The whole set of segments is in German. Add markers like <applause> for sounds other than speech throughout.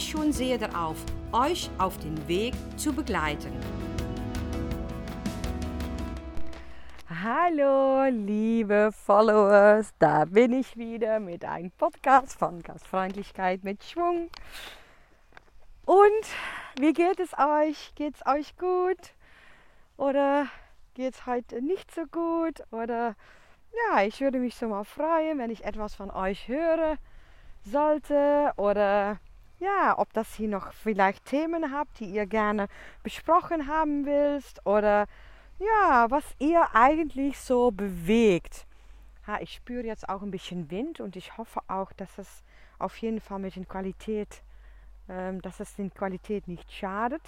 schon sehr darauf, euch auf den Weg zu begleiten. Hallo, liebe Followers, da bin ich wieder mit einem Podcast von Gastfreundlichkeit mit Schwung. Und wie geht es euch? Geht es euch gut? Oder geht es heute nicht so gut? Oder ja, ich würde mich so mal freuen, wenn ich etwas von euch höre sollte. Oder ja, ob das hier noch vielleicht Themen habt, die ihr gerne besprochen haben willst. Oder ja, was ihr eigentlich so bewegt. Ha, ich spüre jetzt auch ein bisschen Wind und ich hoffe auch, dass es auf jeden Fall mit der Qualität, ähm, dass es den Qualität nicht schadet.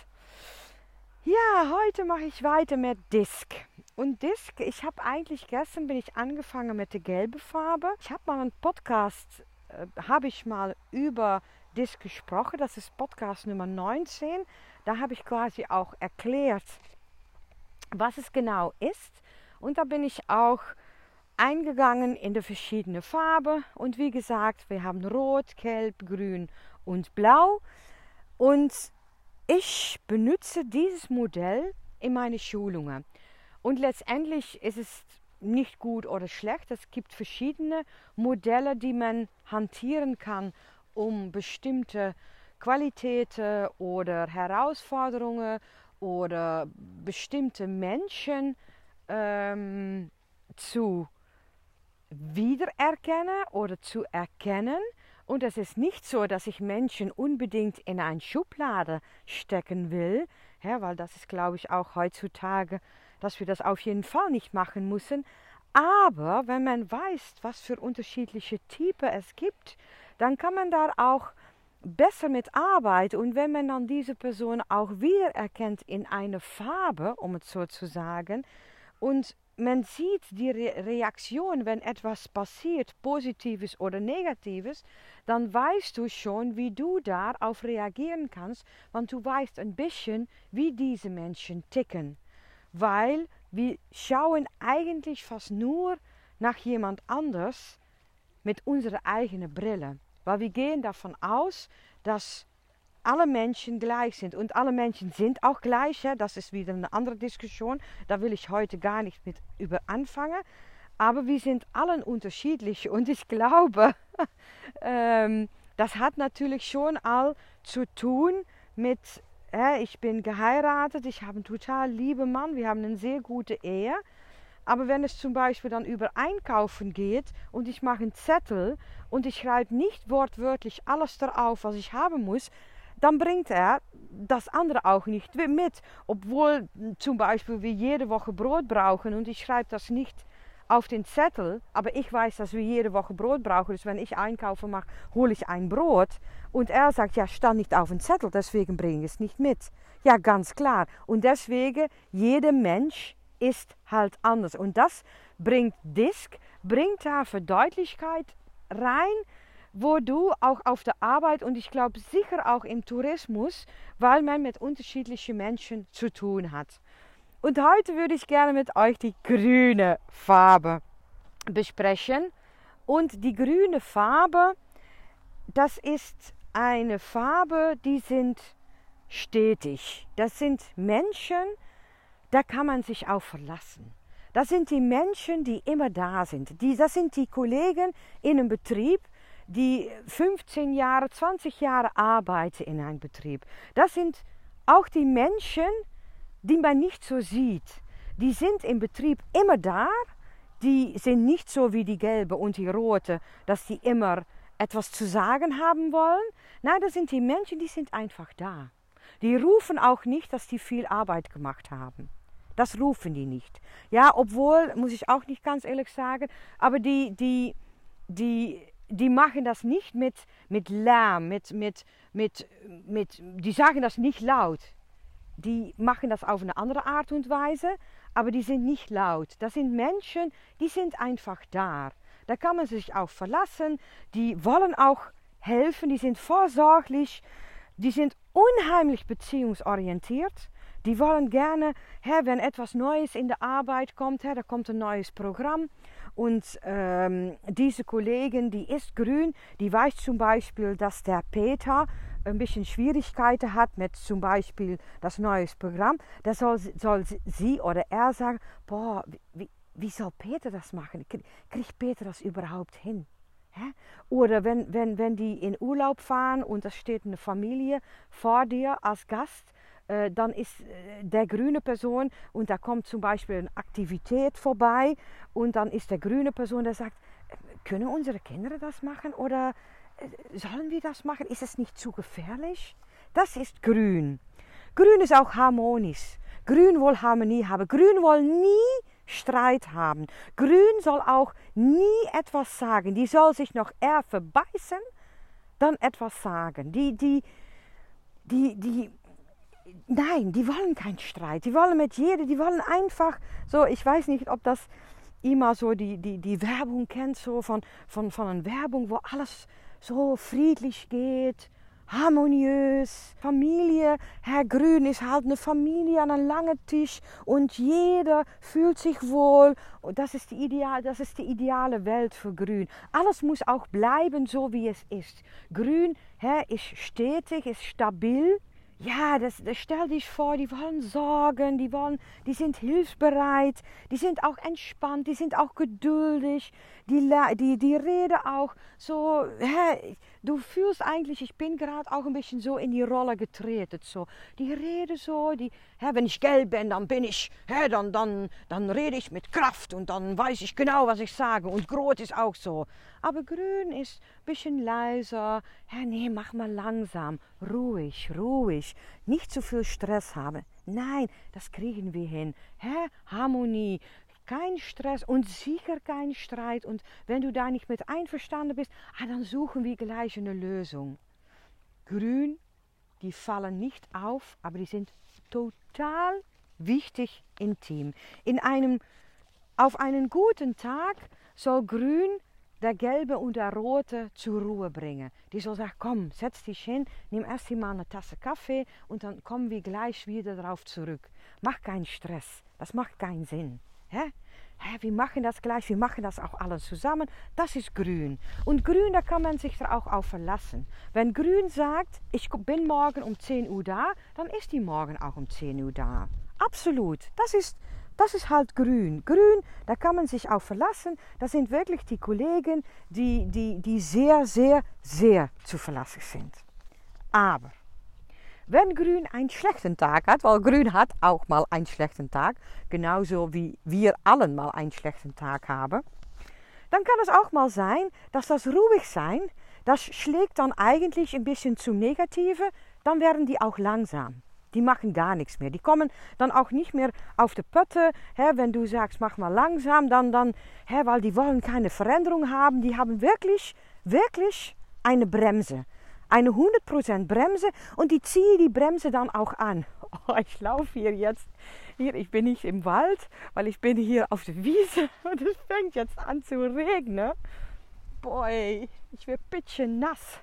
Ja, heute mache ich weiter mit Disk. Und Disk, ich habe eigentlich gestern bin ich angefangen mit der gelben Farbe. Ich habe mal einen Podcast, äh, habe ich mal über Disk gesprochen. Das ist Podcast Nummer 19. Da habe ich quasi auch erklärt, was es genau ist. Und da bin ich auch eingegangen in die verschiedenen Farben. Und wie gesagt, wir haben Rot, Gelb, Grün und Blau. Und ich benutze dieses Modell in meine Schulungen. Und letztendlich ist es nicht gut oder schlecht. Es gibt verschiedene Modelle, die man hantieren kann, um bestimmte Qualitäten oder Herausforderungen oder bestimmte Menschen ähm, zu wiedererkennen oder zu erkennen und es ist nicht so, dass ich Menschen unbedingt in eine Schublade stecken will, ja, weil das ist, glaube ich, auch heutzutage, dass wir das auf jeden Fall nicht machen müssen. Aber wenn man weiß, was für unterschiedliche Typen es gibt, dann kann man da auch besser mit arbeiten. Und wenn man dann diese Person auch wiedererkennt in eine Farbe, um es so zu sagen, und man sieht die Re Reaktion, wenn etwas passiert, positives oder negatives, dann weißt du schon, wie du darauf reagieren kannst, want du weißt ein bisschen, wie diese Menschen ticken. Weil wir schauen eigentlich fast nur nach jemand anders mit unserer eigenen Brille. Weil wir gehen davon aus, dass alle Menschen gleich sind. Und alle Menschen sind auch gleich. Ja? Das ist wieder eine andere Diskussion. Da will ich heute gar nicht mit über anfangen. Aber wir sind allen unterschiedlich. Und ich glaube, <laughs> ähm, <laughs> das hat natürlich schon all zu tun mit, äh, ich bin geheiratet, ich habe einen total lieben Mann, wir haben eine sehr gute Ehe. Aber wenn es zum Beispiel dann über Einkaufen geht und ich mache einen Zettel und ich schreibe nicht wortwörtlich alles darauf, was ich haben muss, dann bringt er das andere auch nicht mit. Obwohl zum Beispiel wir jede Woche Brot brauchen und ich schreibe das nicht auf den Zettel, aber ich weiß, dass wir jede Woche Brot brauchen. Dus wenn ich einkaufen mache, hole ich ein Brot. Und er sagt, ja, stand nicht auf den Zettel, deswegen bringe ich es nicht mit. Ja, ganz klar. Und deswegen, jeder Mensch ist halt anders. Und das bringt Disk, bringt da Verdeutlichkeit rein, wo du auch auf der Arbeit und ich glaube sicher auch im Tourismus, weil man mit unterschiedlichen Menschen zu tun hat. Und heute würde ich gerne mit euch die grüne Farbe besprechen. Und die grüne Farbe, das ist eine Farbe, die sind stetig. Das sind Menschen, da kann man sich auch verlassen. Das sind die Menschen, die immer da sind. Die, das sind die Kollegen in einem Betrieb, die 15 Jahre, 20 Jahre arbeiten in einem Betrieb. Das sind auch die Menschen, die man nicht so sieht. Die sind im Betrieb immer da. Die sind nicht so wie die gelbe und die rote, dass die immer etwas zu sagen haben wollen. Nein, das sind die Menschen, die sind einfach da. Die rufen auch nicht, dass die viel Arbeit gemacht haben. Das rufen die nicht. Ja, obwohl, muss ich auch nicht ganz ehrlich sagen, aber die, die, die die machen das nicht mit, mit Lärm, mit, mit, mit, mit, die sagen das nicht laut. Die machen das auf eine andere Art und Weise, aber die sind nicht laut. Das sind Menschen, die sind einfach da. Da kann man sich auch verlassen. Die wollen auch helfen, die sind vorsorglich, die sind unheimlich beziehungsorientiert. Die wollen gerne, hè, wenn etwas Neues in der Arbeit kommt, hè, da kommt ein neues Programm und ähm, diese Kollegin, die ist grün, die weiß zum Beispiel, dass der Peter ein bisschen Schwierigkeiten hat mit zum Beispiel das neue Programm, da soll, soll sie oder er sagen, boah, wie, wie soll Peter das machen? Kriegt Peter das überhaupt hin? Hä? Oder wenn, wenn, wenn die in Urlaub fahren und da steht eine Familie vor dir als Gast, äh, dann ist äh, der grüne Person und da kommt zum Beispiel eine Aktivität vorbei und dann ist der grüne Person, der sagt, äh, können unsere Kinder das machen oder sollen wir das machen? Ist es nicht zu gefährlich? Das ist grün. Grün ist auch harmonisch. Grün will Harmonie haben. Grün will nie Streit haben. Grün soll auch nie etwas sagen. Die soll sich noch eher verbeißen, dann etwas sagen. Die, die, die, die, nein, die wollen keinen Streit. Die wollen mit jedem, die wollen einfach so, ich weiß nicht, ob das immer so die, die, die Werbung kennt, so von, von, von einer Werbung, wo alles so friedlich geht harmoniös. Familie, Herr Grün ist halt eine Familie an einem langen Tisch und jeder fühlt sich wohl. Und das ist, die ideal, das ist die ideale Welt für Grün. Alles muss auch bleiben so, wie es ist. Grün Herr, ist stetig, ist stabil. Ja, das, das stell dich vor, die wollen sorgen, die, wollen, die sind hilfsbereit, die sind auch entspannt, die sind auch geduldig, die, die, die reden auch so, hä, du fühlst eigentlich, ich bin gerade auch ein bisschen so in die Rolle getreten. So. Die reden so, die, hä, wenn ich gelb bin, dann bin ich, hä, dann, dann, dann rede ich mit Kraft und dann weiß ich genau, was ich sage. Und Grot ist auch so. Aber grün ist bisschen leiser. Hä, nee, mach mal langsam, ruhig, ruhig. Nicht zu viel Stress haben. Nein, das kriegen wir hin. Hä? Harmonie, kein Stress und sicher kein Streit. Und wenn du da nicht mit einverstanden bist, ah, dann suchen wir gleich eine Lösung. Grün, die fallen nicht auf, aber die sind total wichtig im Team. In einem, auf einen guten Tag soll Grün der Gelbe und der Rote zur Ruhe bringen. Die soll sagen, komm, setz dich hin, nimm erst mal eine Tasse Kaffee und dann kommen wir gleich wieder darauf zurück. Mach keinen Stress, das macht keinen Sinn. Hä? Hä, wir machen das gleich, wir machen das auch alles zusammen. Das ist grün. Und grün, da kann man sich auch auf verlassen. Wenn grün sagt, ich bin morgen um 10 Uhr da, dann ist die morgen auch um 10 Uhr da. Absolut. Das ist, das ist halt grün. Grün, da kann man sich auch verlassen. Das sind wirklich die Kollegen, die, die, die sehr, sehr, sehr zu verlassen sind. Aber wenn Grün einen schlechten Tag hat, weil Grün hat auch mal einen schlechten Tag, genauso wie wir allen mal einen schlechten Tag haben, dann kann es auch mal sein, dass das ruhig sein, das schlägt dann eigentlich ein bisschen zum Negative, dann werden die auch langsam. Die machen gar nichts mehr. Die kommen dann auch nicht mehr auf die Pötte. Hè, wenn du sagst, mach mal langsam, dann, dann hè, weil die wollen keine Veränderung haben. Die haben wirklich, wirklich eine Bremse eine 100% Bremse und die ziehe die Bremse dann auch an. <laughs> Oh, ich laufe hier jetzt, hier, ich bin nicht im Wald, weil ich bin hier auf der Wiese <laughs> und es fängt jetzt an zu regnen. Boy, ich werde bisschen nass.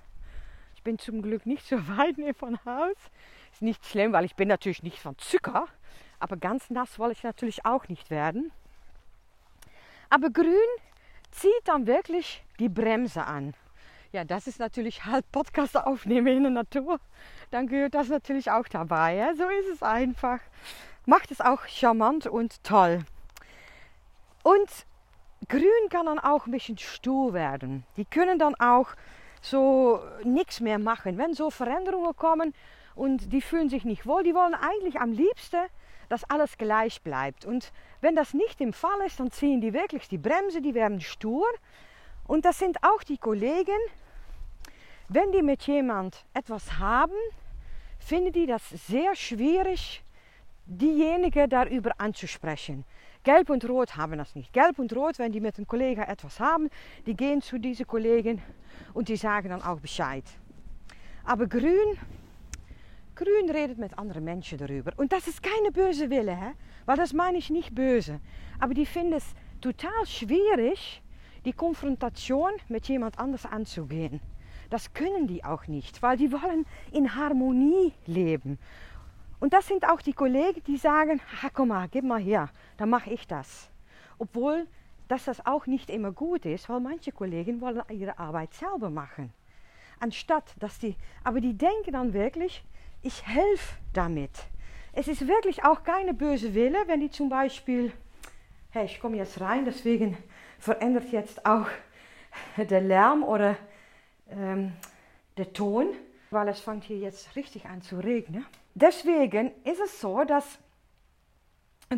Ich bin zum Glück nicht so weit mehr <laughs> von Haus. Ist nicht schlimm, weil ich bin natürlich nicht von Zucker, aber ganz nass wollte ich natürlich auch nicht werden. Aber grün zieht dann wirklich die Bremse an. Ja, das ist natürlich halt Podcast aufnehmen in der Natur. Dann gehört das natürlich auch dabei. Ja? So ist es einfach. Macht es auch charmant und toll. Und grün kann dann auch ein bisschen stur werden. Die können dann auch so nichts mehr machen. Wenn so Veränderungen kommen und die fühlen sich nicht wohl, die wollen eigentlich am liebsten, dass alles gleich bleibt. Und wenn das nicht im Fall ist, dann ziehen die wirklich die Bremse, die werden stur. Und das sind auch die Kollegen, wenn die mit jemand etwas haben, finden die das sehr schwierig, diejenige darüber anzusprechen. Gelb und Rot haben das nicht. Gelb und Rot, wenn die mit einem Kollegen etwas haben, die gehen zu diesen Kollegen und die sagen dann auch Bescheid. Aber Grün, Grün redet mit anderen Menschen darüber. Und das ist keine böse Wille, hè? weil das meine ich nicht böse. Aber die finden es total schwierig, die Konfrontation mit jemand anders anzugehen. Das können die auch nicht, weil die wollen in Harmonie leben. Und das sind auch die Kollegen, die sagen, ah, komm mal, gib mal her, dann mache ich das. Obwohl, dass das auch nicht immer gut ist, weil manche Kollegen wollen ihre Arbeit selber machen. Anstatt dass die, aber die denken dann wirklich, ich helfe damit. Es ist wirklich auch keine böse Wille, wenn die zum Beispiel, hey, ich komme jetzt rein, deswegen verändert jetzt auch der Lärm oder ähm, der Ton, weil es fängt hier jetzt richtig an zu regnen. Deswegen ist es so, dass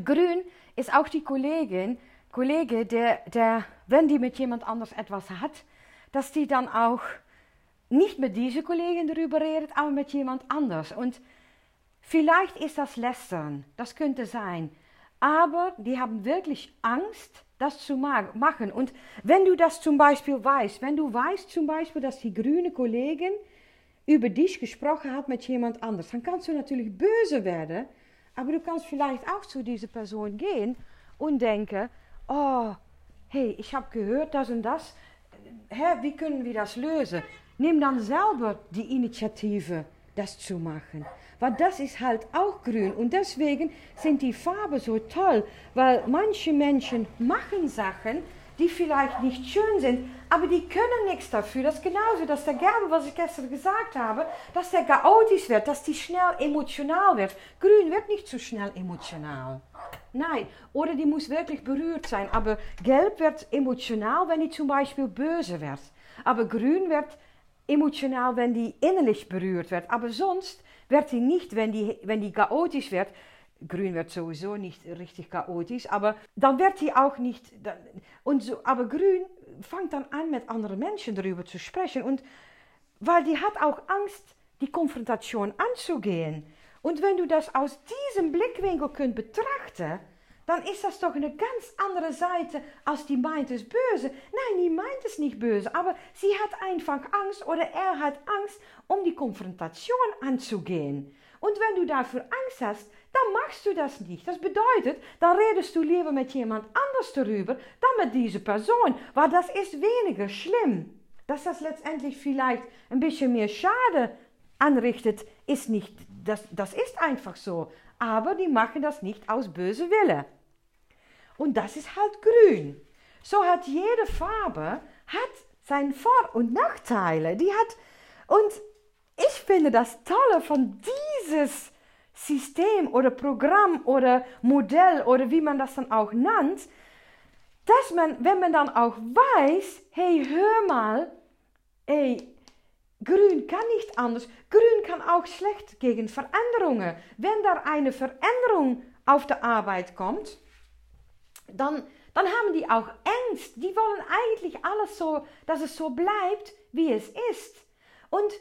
Grün ist auch die Kollegin, Kollege, der, der, wenn die mit jemand anders etwas hat, dass die dann auch nicht mit dieser Kollegin darüber redet, aber mit jemand anders. Und vielleicht ist das Lästern, das könnte sein. Aber die haben wirklich Angst, das zu machen. Und wenn du das zum Beispiel weißt, wenn du weißt zum Beispiel, dass die grüne Kollegin über dich gesprochen hat mit jemand anders, dann kannst du natürlich böse werden, aber du kannst vielleicht auch zu dieser Person gehen und denken, oh, hey, ich habe gehört das und das, Hä, wie können wir das lösen? Nimm dann selber die Initiative, das zu machen. Weil das ist halt auch grün. Und deswegen sind die Farben so toll. Weil manche Menschen machen Sachen, die vielleicht nicht schön sind, aber die können nichts dafür. Das ist genauso, dass der Gelbe, was ich gestern gesagt habe, dass der chaotisch wird, dass die schnell emotional wird. Grün wird nicht so schnell emotional. Nein, oder die muss wirklich berührt sein. Aber Gelb wird emotional, wenn die zum Beispiel böse wird. Aber Grün wird emotional, wenn die innerlich berührt wird. Aber sonst wird sie nicht, wenn die, die chaotisch wird. Grün wird sowieso nicht richtig chaotisch, aber dann wird sie auch nicht. So, aber Grün fängt dann an, mit anderen Menschen darüber zu sprechen. Und weil die hat auch Angst, die Konfrontation anzugehen. Und wenn du das aus diesem Blickwinkel kunt betrachten, dann ist das doch eine ganz andere Seite, als die meint es böse. Nein, die meint es nicht böse, aber sie hat einfach Angst oder er hat Angst, um die Konfrontation anzugehen. Und wenn du dafür Angst hast, dann machst du das nicht. Das bedeutet, dann redest du lieber mit jemand anders darüber, dann mit dieser Person, weil das ist weniger schlimm. Dass das letztendlich vielleicht ein bisschen mehr Schade anrichtet, ist nicht, das, das ist einfach so aber die machen das nicht aus böse Wille. Und das ist halt grün. So hat jede Farbe hat seine Vor- und Nachteile. Die hat und ich finde das Tolle von dieses System oder Programm oder Modell oder wie man das dann auch nennt, dass man, wenn man dann auch weiß, hey, hör mal, hey, Grün kann nicht anders. Grün kann auch schlecht gegen Veränderungen. Wenn da eine Veränderung auf der Arbeit kommt, dann, dann haben die auch Angst. Die wollen eigentlich alles so, dass es so bleibt, wie es ist. Und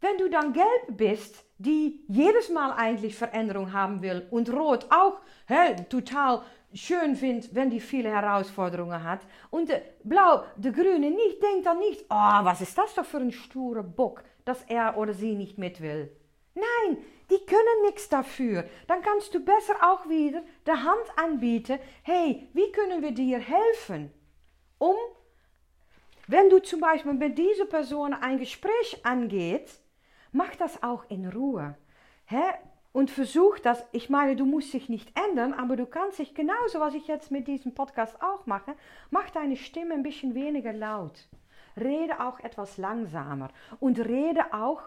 wenn du dann gelb bist, die jedes Mal eigentlich Veränderung haben will und rot auch hä, total schön findet, wenn die viele Herausforderungen hat. Und de Blau, de Grüne nicht, denkt dann nicht, oh, was ist das doch für ein sturer Bock, dass er oder sie nicht mit will. Nein, die können nichts dafür. Dann kannst du besser auch wieder de Hand anbieten. Hey, wie können wir dir helfen? Um, wenn du zum Beispiel mit dieser Person ein Gespräch angeht, mach das auch in Ruhe. Hä? Und versuch das. Ich meine, du musst dich nicht ändern, aber du kannst dich genauso, was ich jetzt mit diesem Podcast auch mache, mach deine Stimme ein bisschen weniger laut. Rede auch etwas langsamer und rede auch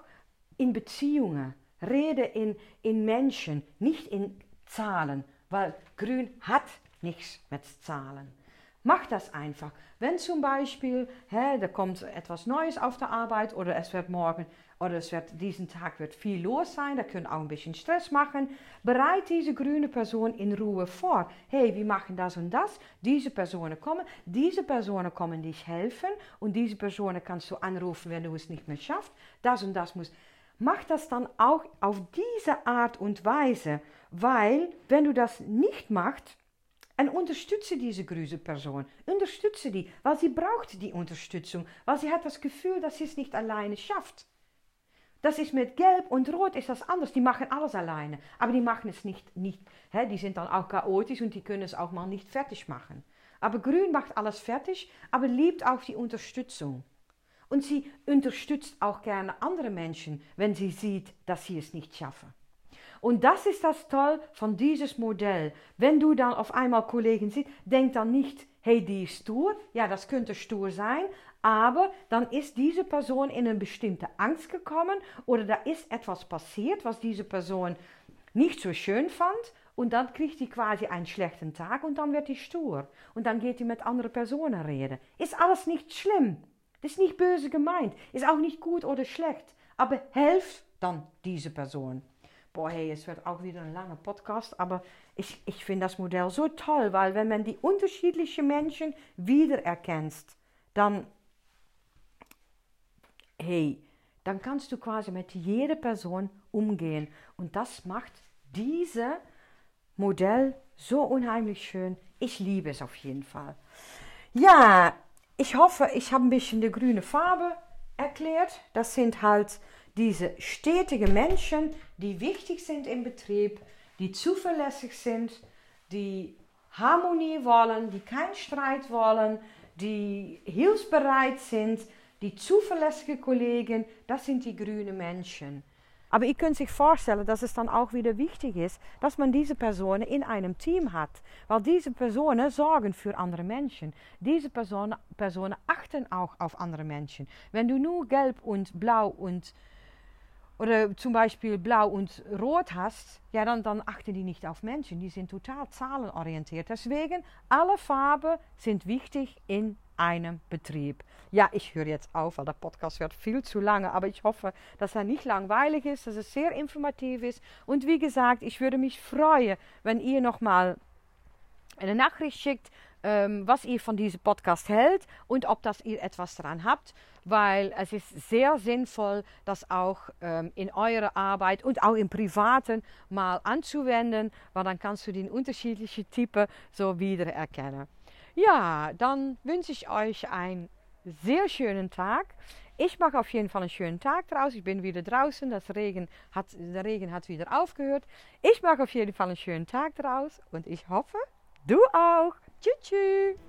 in Beziehungen, rede in, in Menschen, nicht in Zahlen, weil Grün hat nichts mit Zahlen. Mach das einfach. Wenn zum Beispiel, hä, da kommt etwas Neues auf der Arbeit oder es wird morgen oder es wird, diesen Tag wird viel los sein, da können auch ein bisschen Stress machen. Bereit diese grüne Person in Ruhe vor. Hey, wir machen das und das. Diese Personen kommen, diese Personen kommen dich helfen und diese Personen kannst du anrufen, wenn du es nicht mehr schaffst. Das und das muss. Mach das dann auch auf diese Art und Weise, weil wenn du das nicht machst, En unterstütze diese grüne Person. Unterstütze die, weil sie braucht die Unterstützung, weil sie hat das Gefühl, dass sie es nicht alleine schafft. Das ist mit Gelb und Rot ist das anders. Die machen alles alleine. Aber die machen es nicht, nicht hè, die sind dann auch chaotisch und die können es auch mal nicht fertig machen. Aber Grün macht alles fertig, aber liebt auch die Unterstützung. Und sie unterstützt auch gerne andere Menschen, wenn sie sieht, dass sie es nicht schaffen. Und das ist das Toll von dieses Modell. Wenn du dann auf einmal Kollegen siehst, denk dann nicht, hey, die ist stur. Ja, das könnte stur sein, aber dann ist diese Person in eine bestimmte Angst gekommen oder da ist etwas passiert, was diese Person nicht so schön fand. Und dann kriegt die quasi einen schlechten Tag und dann wird die stur. Und dann geht die mit anderen Personen reden. Ist alles nicht schlimm. Das ist nicht böse gemeint. Ist auch nicht gut oder schlecht. Aber helft dann diese Person. Boah, hey, es wird auch wieder ein langer Podcast, aber ich, ich finde das Modell so toll, weil wenn man die unterschiedlichen Menschen wiedererkennt, dann, hey, dann kannst du quasi mit jeder Person umgehen. Und das macht dieses Modell so unheimlich schön. Ich liebe es auf jeden Fall. Ja, ich hoffe, ich habe ein bisschen die grüne Farbe erklärt. Das sind halt diese stetigen Menschen, die wichtig sind im Betrieb, die zuverlässig sind, die Harmonie wollen, die keinen Streit wollen, die hilfsbereit sind, die zuverlässige Kollegen, das sind die grünen Menschen. Aber ihr könnt sich vorstellen, dass es dann auch wieder wichtig ist, dass man diese Personen in einem Team hat. Weil diese Personen sorgen für andere Menschen. Diese Personen, Personen achten auch auf andere Menschen. Wenn du nur gelb und blau und oder zum Beispiel blau und rot hast, ja, dann, dann achten die nicht auf Menschen. Die sind total zahlenorientiert. Deswegen, alle Farben sind wichtig in einem Betrieb. Ja, ich höre jetzt auf, weil der Podcast wird viel zu lange, aber ich hoffe, dass er nicht langweilig ist, dass es sehr informativ ist. Und wie gesagt, ich würde mich freuen, wenn ihr nochmal eine Nachricht schickt, ähm, was ihr von diesem Podcast hält und ob das ihr etwas daran habt, weil es ist sehr sinnvoll, das auch ähm, in eurer Arbeit und auch im Privaten mal anzuwenden, weil dann kannst du den unterschiedlichen Typen so wiedererkennen. Ja, dann wünsche ich euch einen sehr schönen Tag. Ich mache auf jeden Fall einen schönen Tag draus. Ich bin wieder draußen. Das Regen hat, der Regen hat wieder aufgehört. Ich mache auf jeden Fall einen schönen Tag draus. Und ich hoffe, du auch. Tschüss. tschüss.